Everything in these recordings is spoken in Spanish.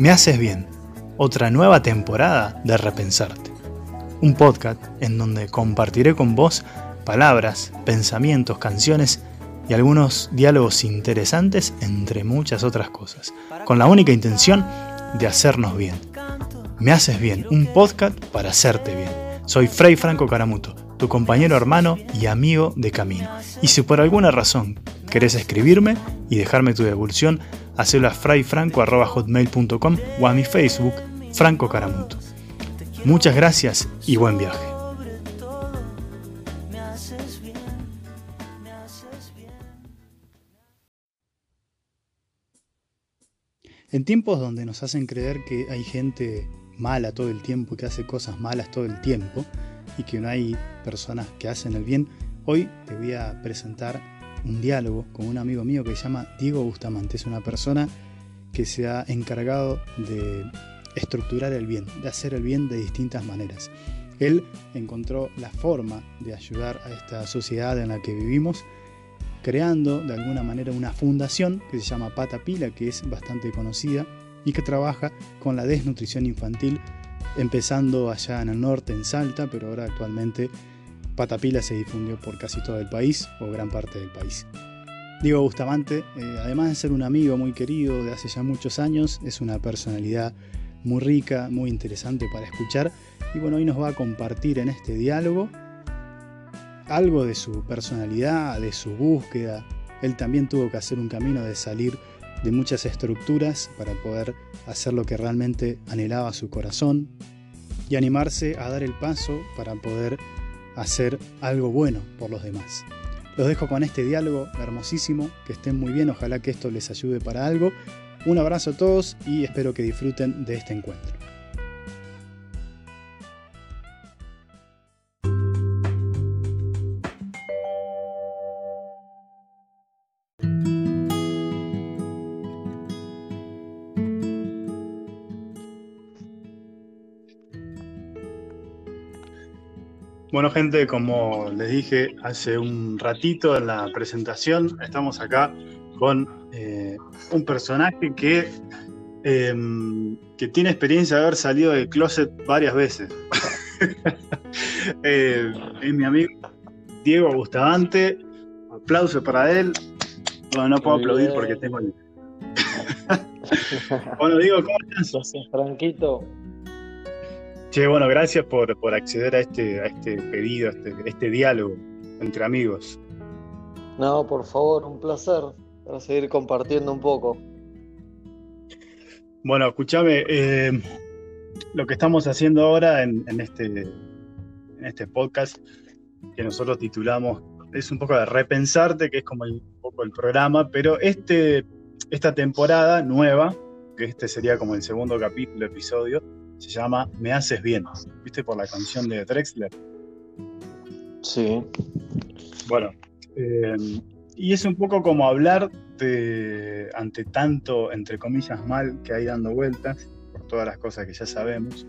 Me haces bien, otra nueva temporada de Repensarte. Un podcast en donde compartiré con vos palabras, pensamientos, canciones y algunos diálogos interesantes entre muchas otras cosas, con la única intención de hacernos bien. Me haces bien, un podcast para hacerte bien. Soy Frei Franco Caramuto, tu compañero hermano y amigo de camino. Y si por alguna razón querés escribirme y dejarme tu devolución, hacelo a frayfranco.hotmail.com o a mi Facebook, Franco Caramuto. Muchas gracias y buen viaje. En tiempos donde nos hacen creer que hay gente mala todo el tiempo, que hace cosas malas todo el tiempo, y que no hay personas que hacen el bien, hoy te voy a presentar un diálogo con un amigo mío que se llama Diego Bustamante. Es una persona que se ha encargado de estructurar el bien, de hacer el bien de distintas maneras. Él encontró la forma de ayudar a esta sociedad en la que vivimos, creando de alguna manera una fundación que se llama Pata Pila, que es bastante conocida y que trabaja con la desnutrición infantil, empezando allá en el norte, en Salta, pero ahora actualmente Patapila se difundió por casi todo el país o gran parte del país. Diego Bustamante, eh, además de ser un amigo muy querido de hace ya muchos años, es una personalidad muy rica, muy interesante para escuchar y bueno, hoy nos va a compartir en este diálogo algo de su personalidad, de su búsqueda. Él también tuvo que hacer un camino de salir de muchas estructuras para poder hacer lo que realmente anhelaba su corazón y animarse a dar el paso para poder hacer algo bueno por los demás. Los dejo con este diálogo hermosísimo, que estén muy bien, ojalá que esto les ayude para algo. Un abrazo a todos y espero que disfruten de este encuentro. Bueno, gente, como les dije hace un ratito en la presentación, estamos acá con eh, un personaje que, em, que tiene experiencia de haber salido del closet varias veces. Eh, es mi amigo Diego Bustamante. Aplauso para él. Bueno, no puedo aplaudir porque tengo el. bueno, Diego, ¿cómo estás? Gracias, Franquito. Che, bueno, gracias por, acceder a este, a este pedido, a este, este, diálogo entre amigos. No, por favor, un placer para seguir compartiendo un poco. Bueno, escúchame, eh, lo que estamos haciendo ahora en, este, en este podcast que nosotros titulamos es un poco de repensarte, que es como un poco el programa, pero este, esta temporada nueva, que este sería como el segundo capítulo, episodio, se llama Me haces bien. ¿Viste por la canción de Drexler? Sí. Bueno, eh, y es un poco como hablar de, ante tanto, entre comillas, mal que hay dando vueltas, por todas las cosas que ya sabemos.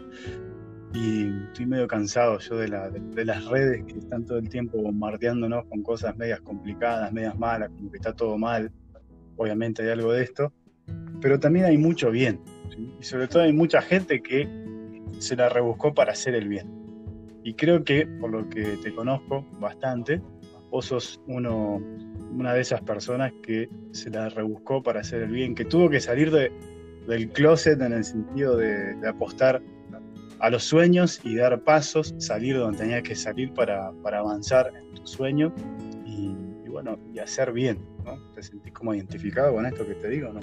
Y estoy medio cansado yo de, de, las redes que están todo el tiempo bombardeándonos con cosas medias complicadas, medias malas, como que está todo mal. Obviamente hay algo de esto, pero también hay mucho bien. Y sobre todo hay mucha gente que se la rebuscó para hacer el bien. Y creo que, por lo que te conozco bastante, vos sos uno, una de esas personas que se la rebuscó para hacer el bien, que tuvo que salir de, del closet en el sentido de, apostar a los sueños y dar pasos, salir donde tenías que salir para, para avanzar en tu sueño y, y, bueno, y hacer bien, ¿no? ¿Te sentís como identificado con esto que te digo, no?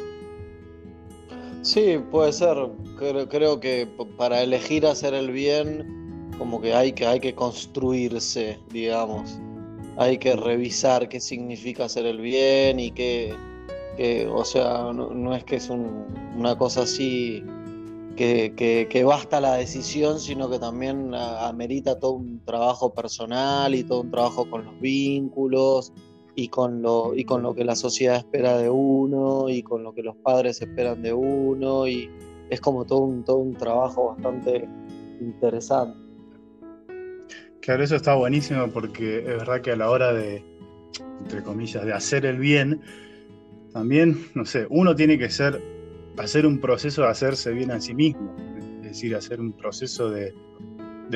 Sí, puede ser. Creo, que para elegir hacer el bien, como que hay que, hay que construirse, digamos. Hay que revisar qué significa hacer el bien y qué, o sea, no, es que es una cosa así que, que, basta la decisión, sino que también amerita todo un trabajo personal y todo un trabajo con los vínculos y con lo y con lo que la sociedad espera de uno y con lo que los padres esperan de uno y es como todo un todo un trabajo bastante interesante. Claro, eso está buenísimo porque es verdad que a la hora de entre comillas de hacer el bien también, no sé, uno tiene que ser hacer un proceso de hacerse bien a sí mismo, es decir, hacer un proceso de,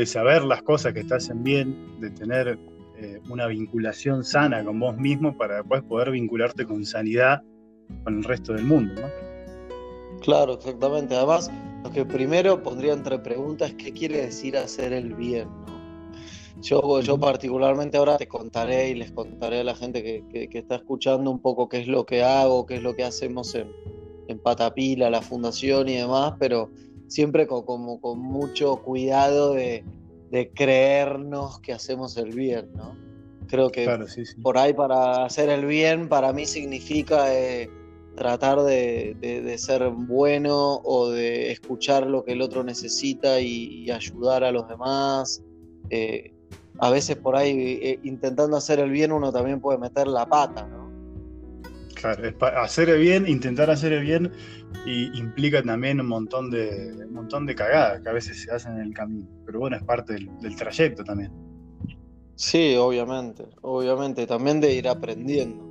saber las cosas que te hacen bien, de tener eh, una vinculación sana con vos mismo para después poder vincularte con sanidad con el resto del mundo. ¿no? Claro, exactamente. Además, lo que primero pondría entre preguntas es qué quiere decir hacer el bien. Yo, yo particularmente ahora te contaré y les contaré a la gente que, está escuchando un poco qué es lo que hago, qué es lo que hacemos en, en Patapila, la fundación y demás, pero siempre con, como, con mucho cuidado de, creernos que hacemos el bien, ¿no? Creo que por ahí para hacer el bien para mí significa eh, tratar de, ser bueno o de escuchar lo que el otro necesita y, ayudar a los demás. Eh, a veces por ahí eh, intentando hacer el bien uno también puede meter la pata, ¿no? Claro, hacer el bien, intentar hacer el bien y implica también un montón de un montón de cagadas que a veces se hacen en el camino. Pero bueno, es parte del, trayecto también. Sí, obviamente, obviamente, también de ir aprendiendo.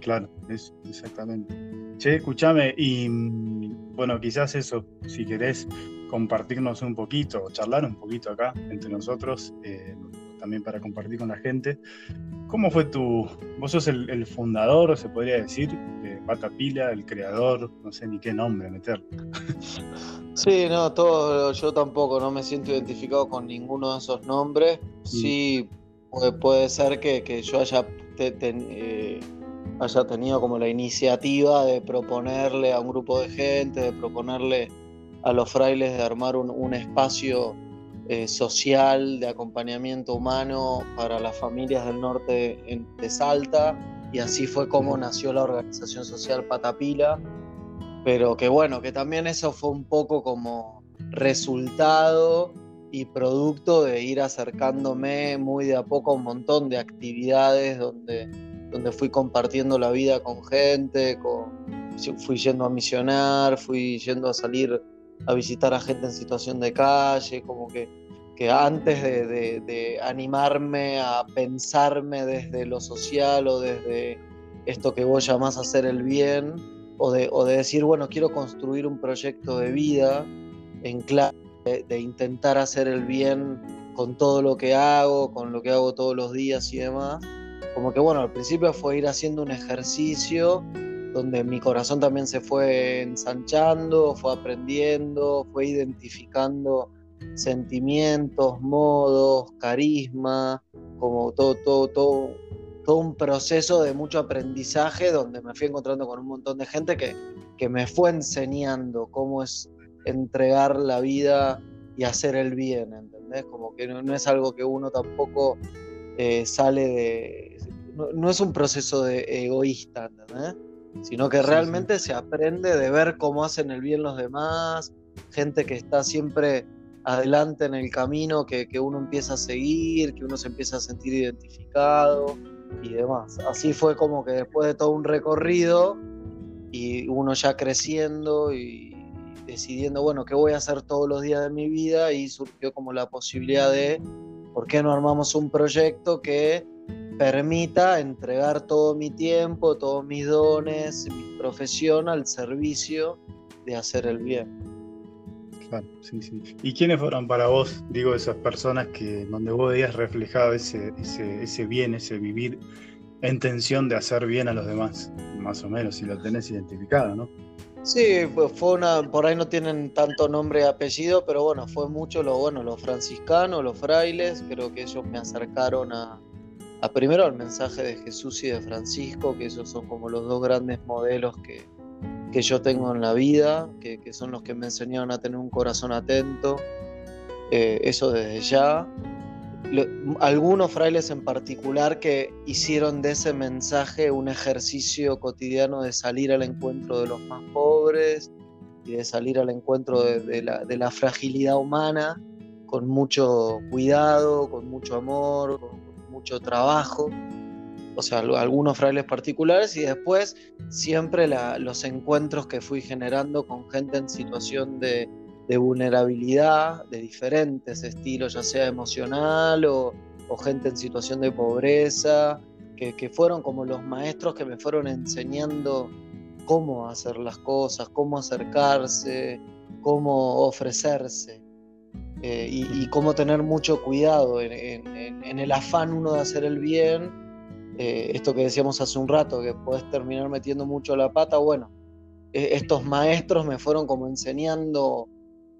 Claro, es exactamente. Che, escúchame, y mm, bueno, quizás eso, si querés compartirnos un poquito, o charlar un poquito acá entre nosotros, eh, también para compartir con la gente. ¿Cómo fue tu... Vos sos el, fundador, se podría decir, de Pila, el creador, no sé ni qué nombre meter. Sí, no, todo, yo tampoco, no me siento identificado con ninguno de esos nombres. Sí, puede, ser que, yo haya, eh, haya tenido como la iniciativa de proponerle a un grupo de gente, de proponerle a los frailes de armar un, espacio eh, social de acompañamiento humano para las familias del norte de Salta y así fue como nació la organización social Patapila, pero que bueno, que también eso fue un poco como resultado y producto de ir acercándome muy de a poco a un montón de actividades donde, donde fui compartiendo la vida con gente, con, fui yendo a misionar, fui yendo a salir a visitar a gente en situación de calle, como que, que antes de, animarme a pensarme desde lo social o desde esto que vos llamás hacer el bien, o de, o de decir, bueno, quiero construir un proyecto de vida en clave de, intentar hacer el bien con todo lo que hago, con lo que hago todos los días y demás. Como que bueno, al principio fue ir haciendo un ejercicio donde mi corazón también se fue ensanchando, fue aprendiendo, fue identificando sentimientos, modos, carisma, como todo, todo, todo, todo un proceso de mucho aprendizaje donde me fui encontrando con un montón de gente que, que me fue enseñando cómo es entregar la vida y hacer el bien, ¿entendés? Como que no, es algo que uno tampoco eh, sale de... No, no, es un proceso de egoísta, ¿entendés? Sino que realmente se aprende de ver cómo hacen el bien los demás, gente que está siempre adelante en el camino que, uno empieza a seguir, que uno se empieza a sentir identificado y demás. Así fue como que después de todo un recorrido y uno ya creciendo y decidiendo, bueno, ¿qué voy a hacer todos los días de mi vida? Y surgió como la posibilidad de, ¿por qué no armamos un proyecto que permita entregar todo mi tiempo, todos mis dones, mi profesión al servicio de hacer el bien. Claro, sí, sí. ¿Y quiénes fueron para vos, digo, esas personas que donde vos veías reflejado ese, ese, bien, ese vivir en tensión de hacer bien a los demás? Más o menos, si lo tenés identificado, ¿no? Sí, pues fue una, por ahí no tienen tanto nombre y apellido, pero bueno, fue mucho lo bueno, los franciscanos, los frailes, creo que ellos me acercaron a, a primero al mensaje de Jesús y de Francisco, que esos son como los dos grandes modelos que, yo tengo en la vida, que, son los que me enseñaron a tener un corazón atento, eh, eso desde ya. algunos frailes en particular que hicieron de ese mensaje un ejercicio cotidiano de salir al encuentro de los más pobres y de salir al encuentro de, la, de la, fragilidad humana con mucho cuidado, con mucho amor, mucho trabajo, o sea, algunos frailes particulares y después siempre los encuentros que fui generando con gente en situación de, vulnerabilidad, de diferentes estilos, ya sea emocional o, gente en situación de pobreza, que, fueron como los maestros que me fueron enseñando cómo hacer las cosas, cómo acercarse, cómo ofrecerse. Eh, y, cómo tener mucho cuidado en, el afán uno de hacer el bien, eh, esto que decíamos hace un rato, que puedes terminar metiendo mucho la pata, bueno, e, estos maestros me fueron como enseñando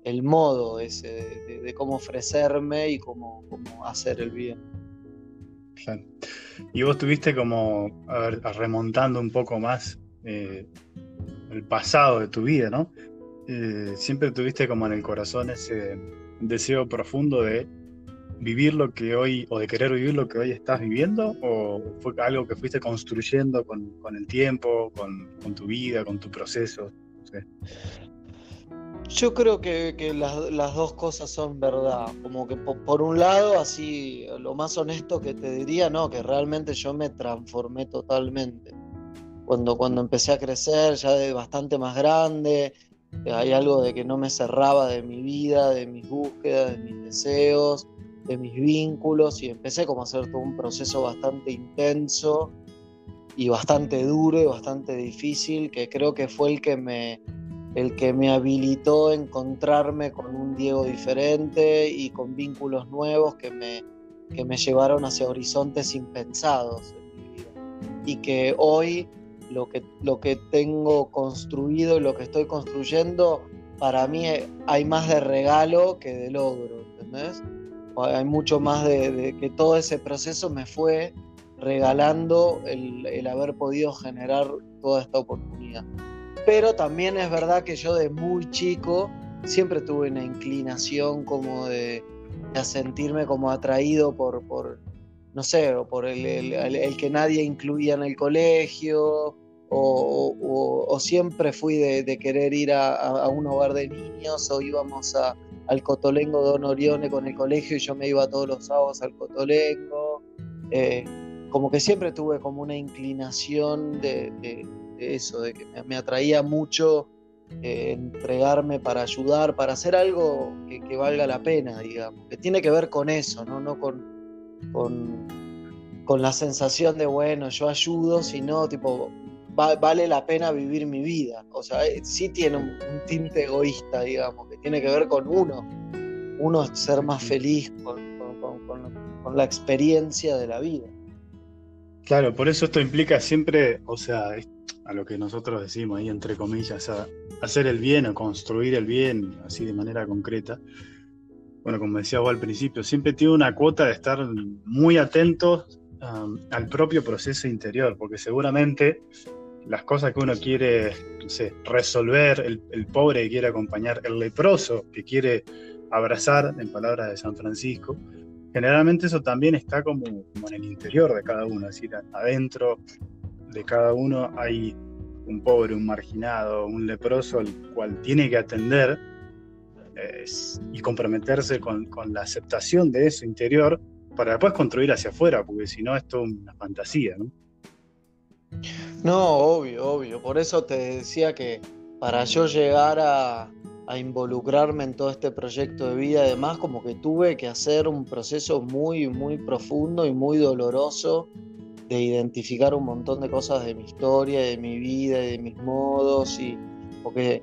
el modo ese de, cómo ofrecerme y cómo, hacer el bien. Y vos tuviste como, remontando un poco más eh, el pasado de tu vida, ¿no? siempre tuviste como en el corazón ese deseo profundo de vivir lo que hoy, o de querer vivir lo que hoy estás viviendo, o fue algo que fuiste construyendo con, el tiempo, con, tu vida, con tu proceso? Yo creo que, las, dos cosas son verdad. Como que por, un lado, así, lo más honesto que te diría, no, que realmente yo me transformé totalmente. Cuando, cuando empecé a crecer, ya de bastante más grande, hay algo de que no me cerraba de mi vida, de mis búsquedas, de mis deseos, de mis vínculos y empecé como a hacer todo un proceso bastante intenso y bastante duro y bastante difícil que creo que fue el que me el que me habilitó a encontrarme con un Diego diferente y con vínculos nuevos que me, que me llevaron hacia horizontes impensados en mi vida. Y que hoy lo que, lo que tengo construido y lo que estoy construyendo, para mí hay más de regalo que de logro, ¿entendés? Hay mucho más de, que todo ese proceso me fue regalando el, el, haber podido generar toda esta oportunidad. Pero también es verdad que yo de muy chico siempre tuve una inclinación como de, de sentirme como atraído por, por, no sé, o por el, el, que nadie incluía en el colegio, o, siempre fui de, querer ir a, un hogar de niños, o íbamos a, al Cotolengo Don Orione con el colegio y yo me iba todos los sábados al Cotolengo. Eh, como que siempre tuve como una inclinación de, eso, de que me, atraía mucho eh, entregarme para ayudar, para hacer algo que, valga la pena, digamos, que tiene que ver con eso, no, no con con, la sensación de, bueno, yo ayudo, sino tipo, vale la pena vivir mi vida. O sea, eh, sí tiene un, tinte egoísta, digamos, que tiene que ver con uno. Uno ser más feliz con, la experiencia de la vida. Claro, por eso esto implica siempre, o sea, a lo que nosotros decimos ahí entre comillas, hacer el bien o construir el bien así de manera concreta bueno, como decía vos al principio, siempre tiene una cuota de estar muy atentos um, al propio proceso interior, porque seguramente las cosas que uno quiere resolver, el, pobre que quiere acompañar, el leproso que quiere abrazar, en palabras de San Francisco, generalmente eso también está como, como en el interior de cada uno, es decir, adentro de cada uno hay un pobre, un marginado, un leproso al cual tiene que atender y comprometerse con, la aceptación de eso interior para después construir hacia afuera, porque si no, es una fantasía, ¿no? No, obvio, obvio. Por eso te decía que para yo llegar a, a involucrarme en todo este proyecto de vida, además, como que tuve que hacer un proceso muy, muy profundo y muy doloroso de identificar un montón de cosas de mi historia, de mi vida, de mis modos, y porque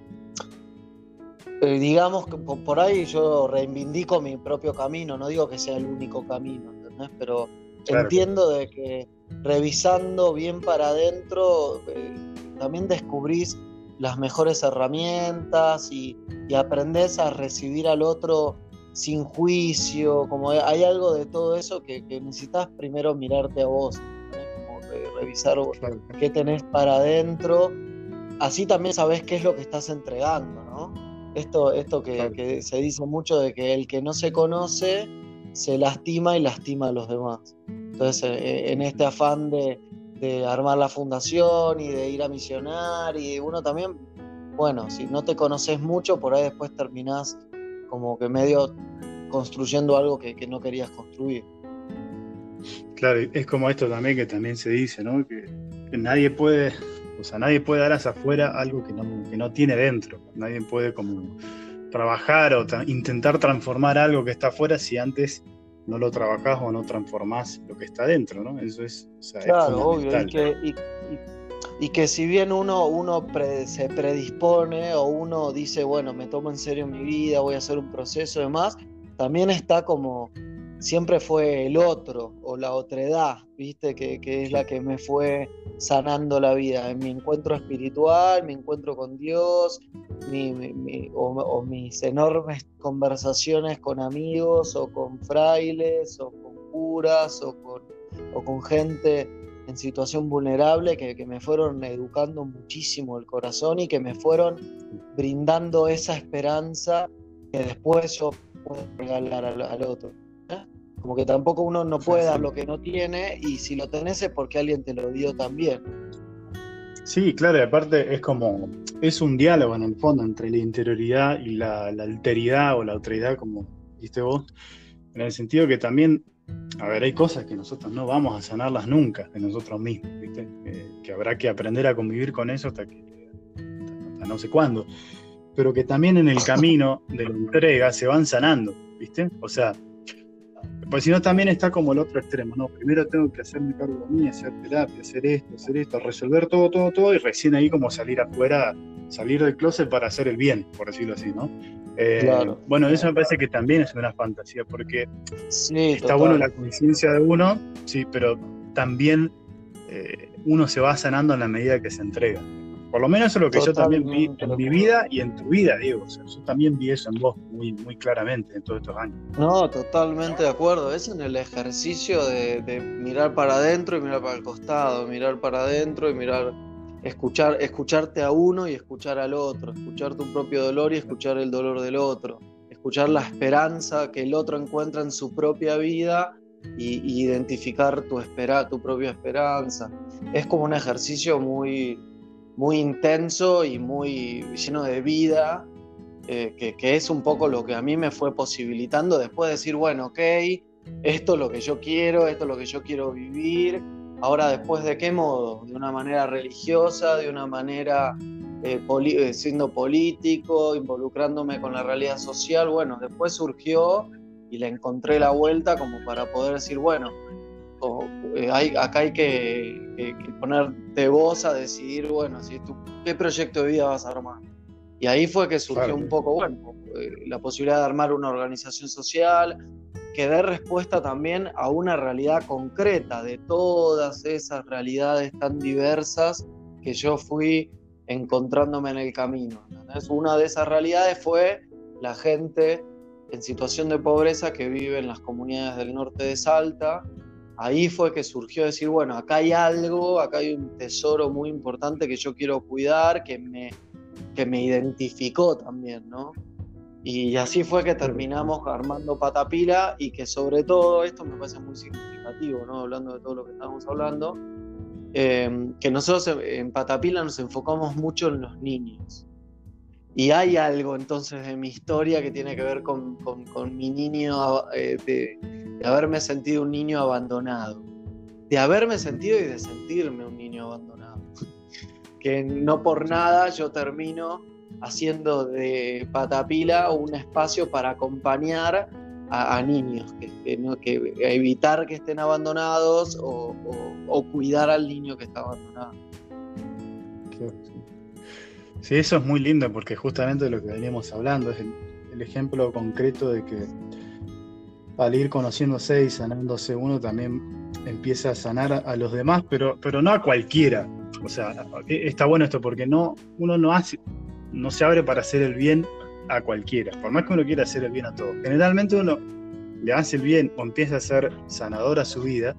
eh, digamos que por ahí yo reivindico mi propio camino, no digo que sea el único camino, ¿entendés? Pero entiendo de que revisando bien para adentro eh, también descubrís las mejores herramientas y, y aprendés a recibir al otro sin juicio, como hay algo de todo eso que, necesitas primero mirarte a vos, como revisar qué tenés para adentro, así también sabés qué es lo que estás entregando, ¿no? Esto, esto que, se dice mucho de que el que no se conoce se lastima y lastima a los demás. Entonces, eh, eh, en este afán de, armar la fundación y de ir a misionar, y uno también, bueno, si no te conoces mucho, por ahí después terminás como que medio construyendo algo que, no querías construir. Claro, es como esto también que también se dice, ¿no? que nadie puede o sea, nadie puede dar hacia afuera algo que no, tiene dentro. Nadie puede como trabajar o intentar transformar algo que está afuera si antes no lo trabajás o no transformás lo que está dentro, ¿no? Eso es, claro, obvio. Y que, y que si bien uno, uno se predispone o uno dice, bueno, me tomo en serio mi vida, voy a hacer un proceso y demás, también está como, siempre fue el otro o la otredad, ¿viste? Que, es la que me fue sanando la vida, en mi encuentro espiritual, mi encuentro con Dios, o, mis enormes conversaciones con amigos o con frailes o con curas o con, o con gente en situación vulnerable que, me fueron educando muchísimo el corazón y que me fueron brindando esa esperanza que después yo puedo regalar al, otro. Como que tampoco uno no puede dar lo que no tiene y si lo tenés es porque alguien te lo dio también. Sí, claro, y aparte es como, es un diálogo en el fondo entre la interioridad y la, la alteridad o la autoridad, como dijiste vos, en el sentido que también a ver, hay cosas que nosotros no vamos a sanarlas nunca de nosotros mismos, ¿viste? que habrá que aprender a convivir con eso hasta que hasta no sé cuándo. Pero que también en el camino de la entrega se van sanando, ¿viste? O sea, pues si no también está como el otro extremo, ¿no? Primero tengo que hacerme cargo de mí, hacer terapia, hacer esto, hacer esto, resolver todo, todo, todo, y recién ahí como salir afuera, salir del closet para hacer el bien, por decirlo así, ¿no? Eh, bueno, eso me parece que también es una fantasía, porque está bueno la conciencia de uno, sí, pero también eh, uno se va sanando en la medida que se entrega. Por lo menos eso es lo que yo también vi en mi vida y en tu vida, Diego. yo también vi eso en vos muy, muy claramente en todos estos años. No, totalmente de acuerdo. Es en el ejercicio de, de mirar para adentro y mirar para el costado, mirar para adentro y mirar escuchar, escucharte a uno y escuchar al otro, escuchar tu propio dolor y escuchar el dolor del otro, escuchar la esperanza que el otro encuentra en su propia vida y, identificar tu, espera, tu propia esperanza. Es como un ejercicio muy, muy intenso y muy lleno de vida, eh, que, que, es un poco lo que a mí me fue posibilitando después de decir, bueno, ok, esto es lo que yo quiero, esto es lo que yo quiero vivir, Ahora, después de qué modo? De una manera religiosa, de una manera eh, eh, siendo político, involucrándome con la realidad social. Bueno, después surgió y le encontré la vuelta como para poder decir, bueno, eh, acá hay que, ponerte voz a decidir, bueno, si tú, qué proyecto de vida vas a armar. Y ahí fue que surgió un poco, bueno, la posibilidad de armar una organización social, que dé respuesta también a una realidad concreta de todas esas realidades tan diversas que yo fui encontrándome en el camino. Una de esas realidades fue la gente en situación de pobreza que vive en las comunidades del norte de Salta. Ahí fue que surgió decir, bueno, acá hay algo, acá hay un tesoro muy importante que yo quiero cuidar, que me, que me identificó también, ¿no? Y así fue que terminamos armando Patapila y que sobre todo, esto me parece muy significativo, ¿no? hablando de todo lo que estábamos hablando, eh, que nosotros en Patapila nos enfocamos mucho en los niños. Y hay algo entonces de mi historia que tiene que ver con, con, mi niño, eh, de, haberme sentido un niño abandonado, de haberme sentido y de sentirme un niño abandonado. Que no por nada yo termino haciendo de Patapila un espacio para acompañar a, niños, que, evitar que estén abandonados o, cuidar al niño que está abandonado. Sí, eso es muy lindo porque justamente lo que veníamos hablando es el, ejemplo concreto de que al ir conociéndose y sanándose uno también empieza a sanar a los demás, pero, pero no a cualquiera. O sea, está bueno esto porque no, uno no hace, no se abre para hacer el bien a cualquiera, por más que uno quiera hacer el bien a todos. Generalmente uno le hace el bien o empieza a ser sanador a su vida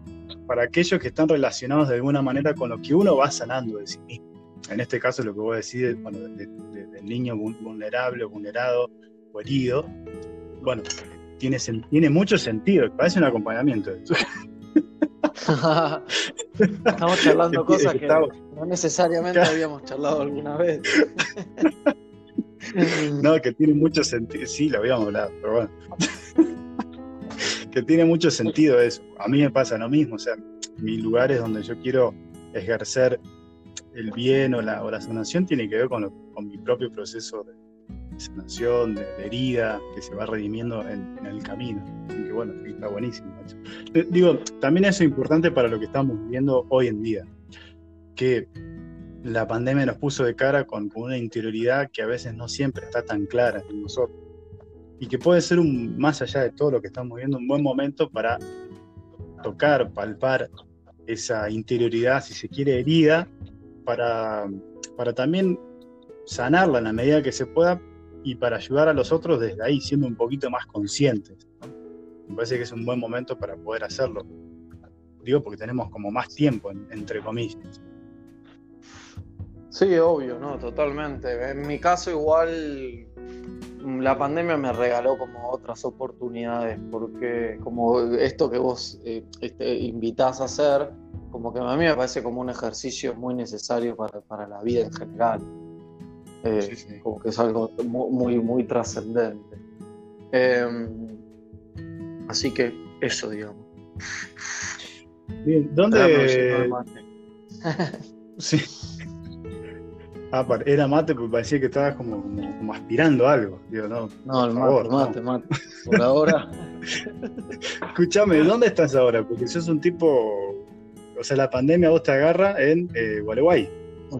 para aquellos que están relacionados de alguna manera con lo que uno va sanando de sí mismo. En este caso, lo que voy a decir bueno, del niño vulnerable, vulnerado o herido, bueno, tiene, tiene mucho sentido, parece un acompañamiento. Estamos charlando cosas que no necesariamente habíamos charlado alguna vez. no, que tiene mucho sentido. Sí, lo habíamos hablado, pero bueno. que tiene mucho sentido eso. A mí me pasa lo mismo. O sea, mis lugares donde yo quiero ejercer el bien o la, o sanación tiene que ver con, mi propio proceso de, sanación, de, herida, que se va redimiendo en, el camino. Así que bueno, está buenísimo. Digo, también eso es importante para lo que estamos viviendo hoy en día, que la pandemia nos puso de cara con, una interioridad que a veces no siempre está tan clara en nosotros. Y que puede ser un, más allá de todo lo que estamos viendo, un buen momento para tocar, palpar esa interioridad, si se quiere, herida, para, para también sanarla en la medida que se pueda y para ayudar a los otros desde ahí, siendo un poquito más conscientes. Me parece que es un buen momento para poder hacerlo. Digo porque tenemos como más tiempo, entre comillas. Sí, obvio, no, totalmente. En mi caso igual la pandemia me regaló como otras oportunidades, porque como esto que vos eh, este, invitás a hacer, como que a mí me parece como un ejercicio muy necesario para, la vida en general. Eh, como que es algo muy, muy, trascendente. Em, así que eso, digamos. Bien, ¿dónde...? sí. Ah, era mate porque parecía que estabas como, como, aspirando algo. no, no el mate, mate, Por ahora. Escúchame, ¿dónde estás ahora? Porque sos un tipo. O sea, la pandemia vos te agarra en eh, Gualeguay.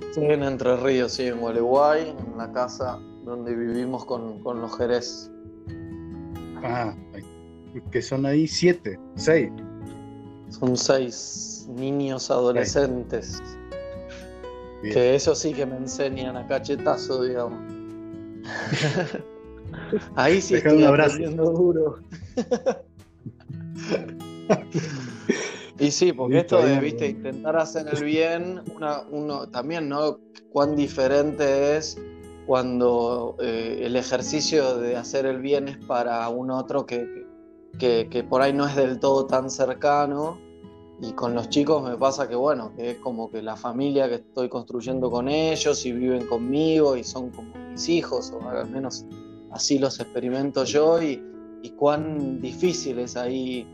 Estoy en Entre Ríos, sí, en Gualeguay, en la casa donde vivimos con, los Jerez. Ah, que son ahí siete, seis. Son seis niños adolescentes. Que eso sí que me enseñan a cachetazo, digamos. Ahí sí estoy aprendiendo duro. y sí, porque esto de, viste, intentar hacer el bien, uno también, ¿no? Cuán diferente es cuando eh, el ejercicio de hacer el bien es para un otro que, que por ahí no es del todo tan cercano y con los chicos me pasa que, bueno, que es como que la familia que estoy construyendo con ellos y viven conmigo y son como mis hijos, o al menos así los experimento yo, y, y cuán difícil es ahí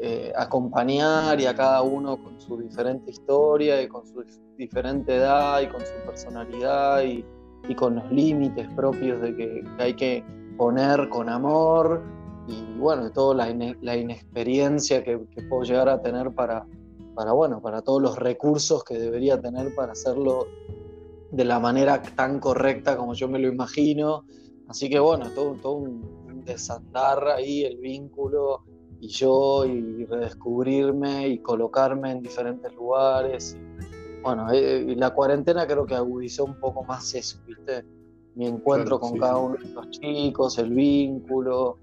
eh, acompañar y a cada uno con su diferente historia y con su diferente edad y con su personalidad y, y con los límites propios de que hay que poner con amor y bueno, de toda la, inexperiencia que, puedo llegar a tener para, para, bueno, para todos los recursos que debería tener para hacerlo de la manera tan correcta como yo me lo imagino. Así que bueno, todo un, desandar ahí el vínculo y yo y redescubrirme y colocarme en diferentes lugares. bueno, eh, la cuarentena creo que agudizó un poco más eso, ¿viste? Mi encuentro con cada uno de los chicos, el vínculo,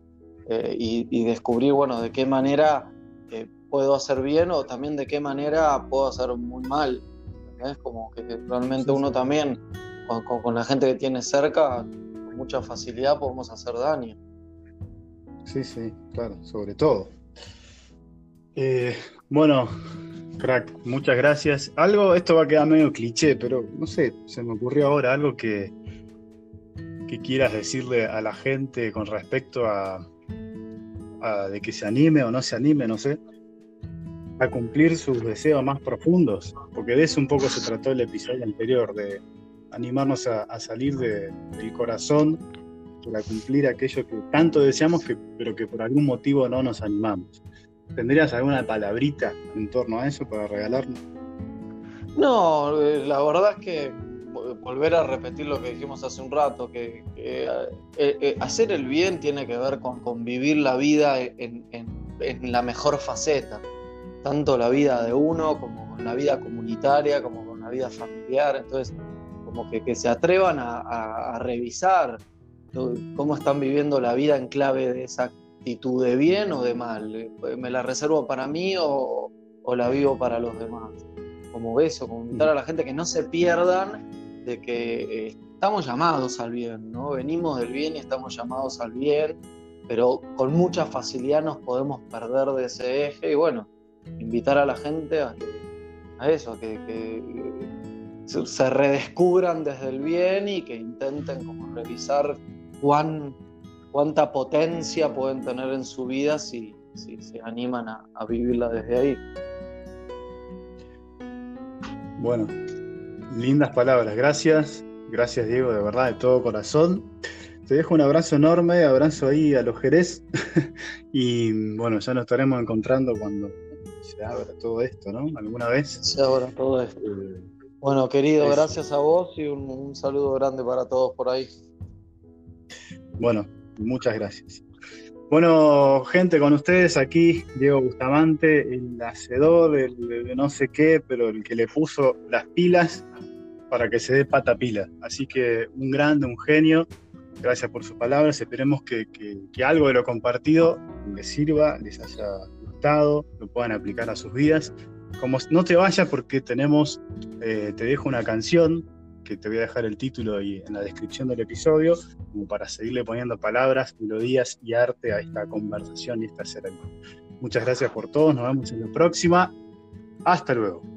eh, y, descubrir, bueno, de qué manera eh, puedo hacer bien o también de qué manera puedo hacer muy mal. es Como que realmente uno también, con, la gente que tiene cerca, con mucha facilidad podemos hacer daño. Sí, sí, claro, sobre todo. Eh, bueno, crack, muchas gracias. Algo, esto va a quedar medio cliché, pero no sé, se me ocurrió ahora algo que, que quieras decirle a la gente con respecto a, de que se anime o no se anime, no sé, a cumplir sus deseos más profundos, porque de eso un poco se trató el episodio anterior, de animarnos a, salir del corazón para cumplir aquello que tanto deseamos, que, pero que por algún motivo no nos animamos. ¿Tendrías alguna palabrita en torno a eso para regalarnos? No, eh, la verdad es que volver a repetir lo que dijimos hace un rato, que, eh, eh, hacer el bien tiene que ver con, convivir la vida en, la mejor faceta, tanto la vida de uno como con la vida comunitaria, como con la vida familiar, entonces como que, se atrevan a, revisar cómo están viviendo la vida en clave de esa actitud de bien o de mal, me la reservo para mí o, la vivo para los demás como eso, como invitar a la gente que no se pierdan de que eh, estamos llamados al bien, ¿no? Venimos del bien y estamos llamados al bien, pero con mucha facilidad nos podemos perder de ese eje y bueno, invitar a la gente a, eso, a que, se redescubran desde el bien y que intenten como revisar cuán, cuánta potencia pueden tener en su vida si, se animan a vivirla desde ahí. Bueno, Lindas palabras, gracias. Gracias Diego, de verdad, de todo corazón. Te dejo un abrazo enorme, abrazo ahí a los Jerez. y bueno, ya nos estaremos encontrando cuando se abra todo esto, ¿no? ¿Alguna vez? Se abra todo esto. Eh, Bueno, querido, gracias a vos y un, saludo grande para todos por ahí. Bueno, muchas gracias. Bueno, gente, con ustedes aquí, Diego Bustamante, el hacedor, el, no sé qué, pero el que le puso las pilas para que se dé pata pila. Así que un grande, un genio. Gracias por sus palabras. Esperemos que, que algo de lo compartido les sirva, les haya gustado, lo puedan aplicar a sus vidas como no te vayas porque tenemos, eh, te dejo una canción que te voy a dejar el título y en la descripción del episodio, como para seguirle poniendo palabras, melodías y arte a esta conversación y esta ceremonia. Muchas gracias por todos, nos vemos en la próxima. Hasta luego.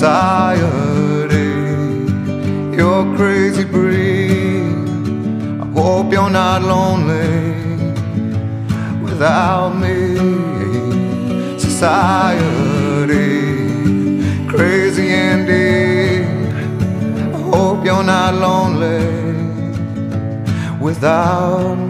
Society, you're crazy breed. I hope you're not lonely without me. Society crazy indeed. I hope you're not lonely without me.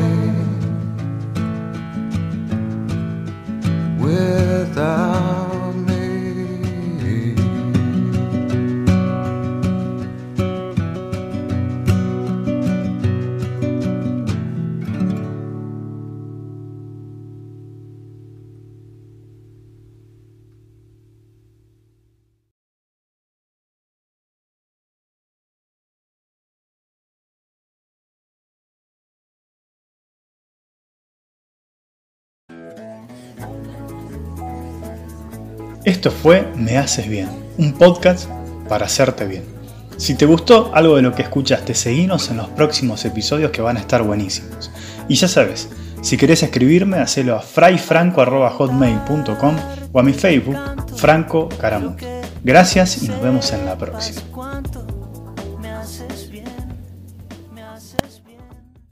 Esto fue Me Haces Bien, un podcast para hacerte bien. Si te gustó algo de lo que escuchaste, seguinos en los próximos episodios que van a estar buenísimos. Y ya sabes, si querés escribirme, hacelo a frayfranco.hotmail.com o a mi Facebook, Franco Caramuti. Gracias y nos vemos en la próxima.